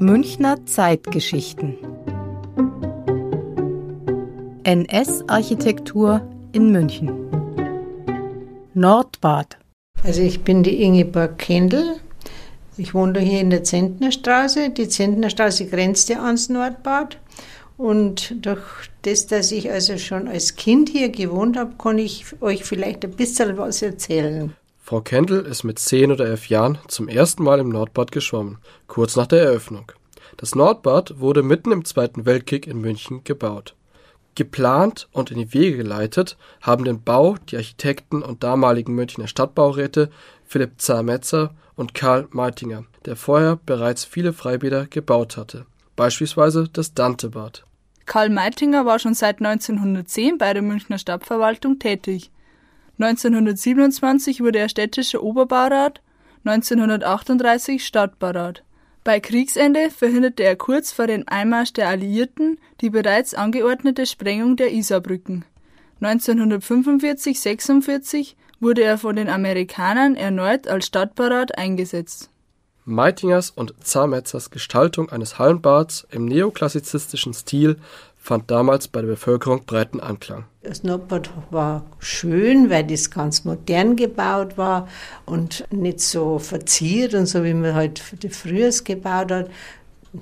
Münchner Zeitgeschichten NS-Architektur in München Nordbad Also ich bin die Ingeborg Kendall. Ich wohne hier in der Zentnerstraße. Die Zentnerstraße grenzt ja ans Nordbad. Und durch das, dass ich also schon als Kind hier gewohnt habe, kann ich euch vielleicht ein bisschen was erzählen. Frau Kendall ist mit zehn oder elf Jahren zum ersten Mal im Nordbad geschwommen, kurz nach der Eröffnung. Das Nordbad wurde mitten im Zweiten Weltkrieg in München gebaut. Geplant und in die Wege geleitet haben den Bau die Architekten und damaligen Münchner Stadtbauräte Philipp Zametzer und Karl Meitinger, der vorher bereits viele Freibäder gebaut hatte, beispielsweise das Dantebad. Karl Meitinger war schon seit 1910 bei der Münchner Stadtverwaltung tätig. 1927 wurde er städtischer Oberbaurat, 1938 Stadtbaurat. Bei Kriegsende verhinderte er kurz vor dem Einmarsch der Alliierten die bereits angeordnete Sprengung der Isarbrücken. 1945/46 wurde er von den Amerikanern erneut als Stadtbaurat eingesetzt. Meitingers und Zametzers Gestaltung eines Hallenbads im neoklassizistischen Stil fand damals bei der Bevölkerung breiten Anklang. Das Nordbad war schön, weil das ganz modern gebaut war und nicht so verziert und so, wie man halt früher gebaut hat.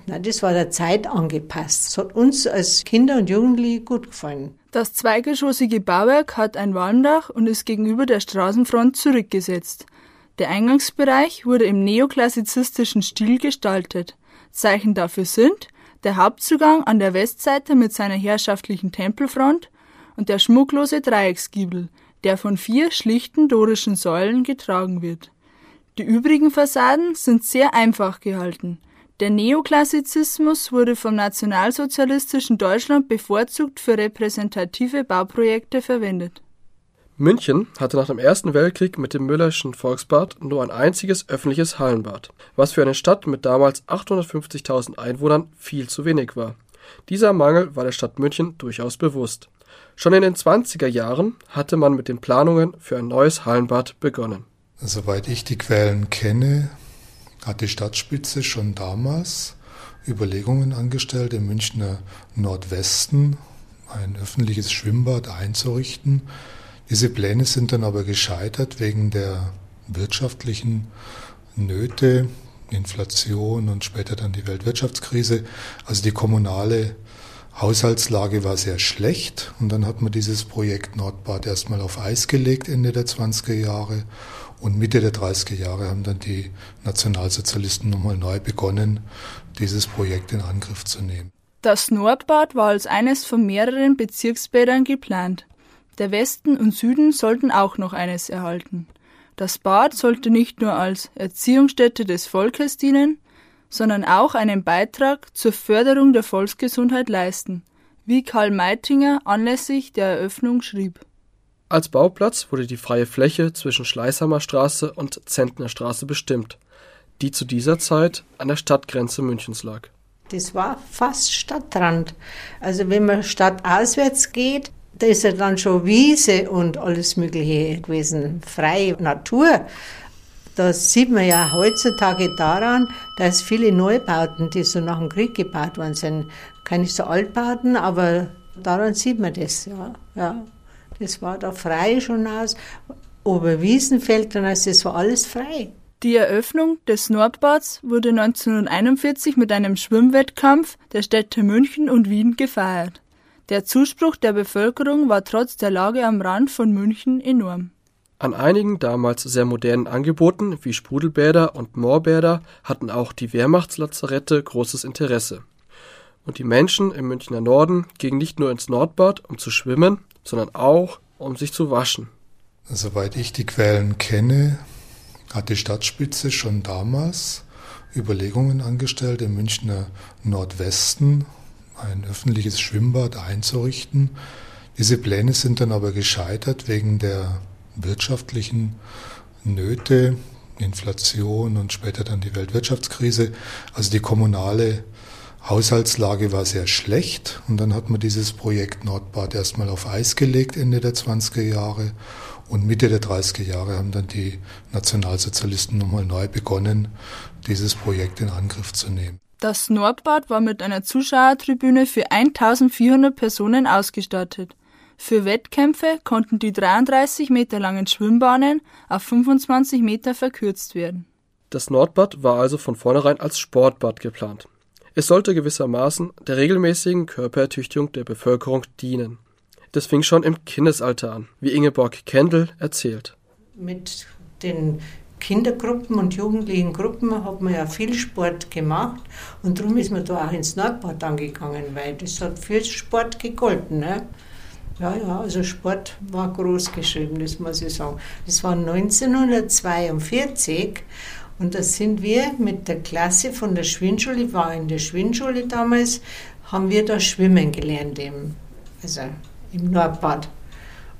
Nein, das war der Zeit angepasst. Das hat uns als Kinder und Jugendliche gut gefallen. Das zweigeschossige Bauwerk hat ein Walmdach und ist gegenüber der Straßenfront zurückgesetzt. Der Eingangsbereich wurde im neoklassizistischen Stil gestaltet. Zeichen dafür sind der Hauptzugang an der Westseite mit seiner herrschaftlichen Tempelfront und der schmucklose Dreiecksgiebel, der von vier schlichten dorischen Säulen getragen wird. Die übrigen Fassaden sind sehr einfach gehalten. Der Neoklassizismus wurde vom nationalsozialistischen Deutschland bevorzugt für repräsentative Bauprojekte verwendet. München hatte nach dem Ersten Weltkrieg mit dem Müllerschen Volksbad nur ein einziges öffentliches Hallenbad, was für eine Stadt mit damals 850.000 Einwohnern viel zu wenig war. Dieser Mangel war der Stadt München durchaus bewusst. Schon in den 20er Jahren hatte man mit den Planungen für ein neues Hallenbad begonnen. Soweit ich die Quellen kenne, hat die Stadtspitze schon damals Überlegungen angestellt, im Münchner Nordwesten ein öffentliches Schwimmbad einzurichten. Diese Pläne sind dann aber gescheitert wegen der wirtschaftlichen Nöte, Inflation und später dann die Weltwirtschaftskrise. Also die kommunale Haushaltslage war sehr schlecht und dann hat man dieses Projekt Nordbad erstmal auf Eis gelegt Ende der 20er Jahre und Mitte der 30er Jahre haben dann die Nationalsozialisten nochmal neu begonnen, dieses Projekt in Angriff zu nehmen. Das Nordbad war als eines von mehreren Bezirksbädern geplant. Der Westen und Süden sollten auch noch eines erhalten. Das Bad sollte nicht nur als Erziehungsstätte des Volkes dienen, sondern auch einen Beitrag zur Förderung der Volksgesundheit leisten, wie Karl Meitinger anlässlich der Eröffnung schrieb. Als Bauplatz wurde die freie Fläche zwischen Schleißheimer Straße und Zentner Straße bestimmt, die zu dieser Zeit an der Stadtgrenze Münchens lag. Das war fast Stadtrand. Also wenn man stadtauswärts geht, da ist ja dann schon Wiese und alles Mögliche gewesen, freie Natur. Das sieht man ja heutzutage daran, dass viele Neubauten, die so nach dem Krieg gebaut worden sind, keine so Altbauten, aber daran sieht man das, ja. ja. Das war da frei schon aus. Oberwiesenfeld, dann heißt das war alles frei. Die Eröffnung des Nordbads wurde 1941 mit einem Schwimmwettkampf der Städte München und Wien gefeiert. Der Zuspruch der Bevölkerung war trotz der Lage am Rand von München enorm. An einigen damals sehr modernen Angeboten wie Sprudelbäder und Moorbäder hatten auch die Wehrmachtslazarette großes Interesse. Und die Menschen im Münchner Norden gingen nicht nur ins Nordbad, um zu schwimmen, sondern auch, um sich zu waschen. Soweit ich die Quellen kenne, hat die Stadtspitze schon damals Überlegungen angestellt, im Münchner Nordwesten ein öffentliches Schwimmbad einzurichten. Diese Pläne sind dann aber gescheitert wegen der wirtschaftlichen Nöte, Inflation und später dann die Weltwirtschaftskrise. Also die kommunale Haushaltslage war sehr schlecht und dann hat man dieses Projekt Nordbad erstmal auf Eis gelegt Ende der 20er Jahre Und Mitte der 30er Jahre haben dann die Nationalsozialisten nochmal neu begonnen, dieses Projekt in Angriff zu nehmen. Das Nordbad war mit einer Zuschauertribüne für 1400 Personen ausgestattet. Für Wettkämpfe konnten die 33 Meter langen Schwimmbahnen auf 25 Meter verkürzt werden. Das Nordbad war also von vornherein als Sportbad geplant. Es sollte gewissermaßen der regelmäßigen Körperertüchtigung der Bevölkerung dienen. Das fing schon im Kindesalter an, wie Ingeborg Kendall erzählt. Mit den Kindergruppen und jugendlichen Gruppen hat man ja viel Sport gemacht und darum ist man da auch ins Nordbad angegangen, weil das hat für Sport gegolten. Ne? Ja, ja, also Sport war groß geschrieben, das muss ich sagen. Das war 1942 und da sind wir mit der Klasse von der Schwimmschule, ich war in der Schwimmschule damals, haben wir da schwimmen gelernt, im, also im Nordbad.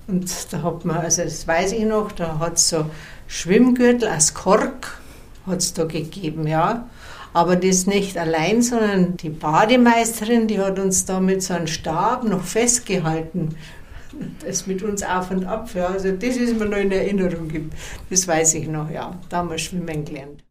Und da hat man, also das weiß ich noch, da hat es so Schwimmgürtel aus Kork hat es da gegeben, ja. Aber das nicht allein, sondern die Bademeisterin, die hat uns da mit so einem Stab noch festgehalten. Das mit uns auf und ab. Ja. Also das ist mir noch in Erinnerung. Das weiß ich noch, ja. Da haben wir schwimmen gelernt.